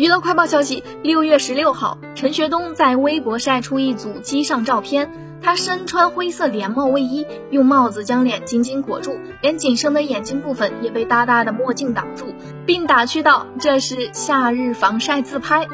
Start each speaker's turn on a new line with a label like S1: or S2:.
S1: 娱乐快报消息：六月十六号，陈学冬在微博晒出一组机上照片，他身穿灰色连帽卫衣，用帽子将脸紧紧裹住，连仅剩的眼睛部分也被大大的墨镜挡住，并打趣道：“这是夏日防晒自拍。”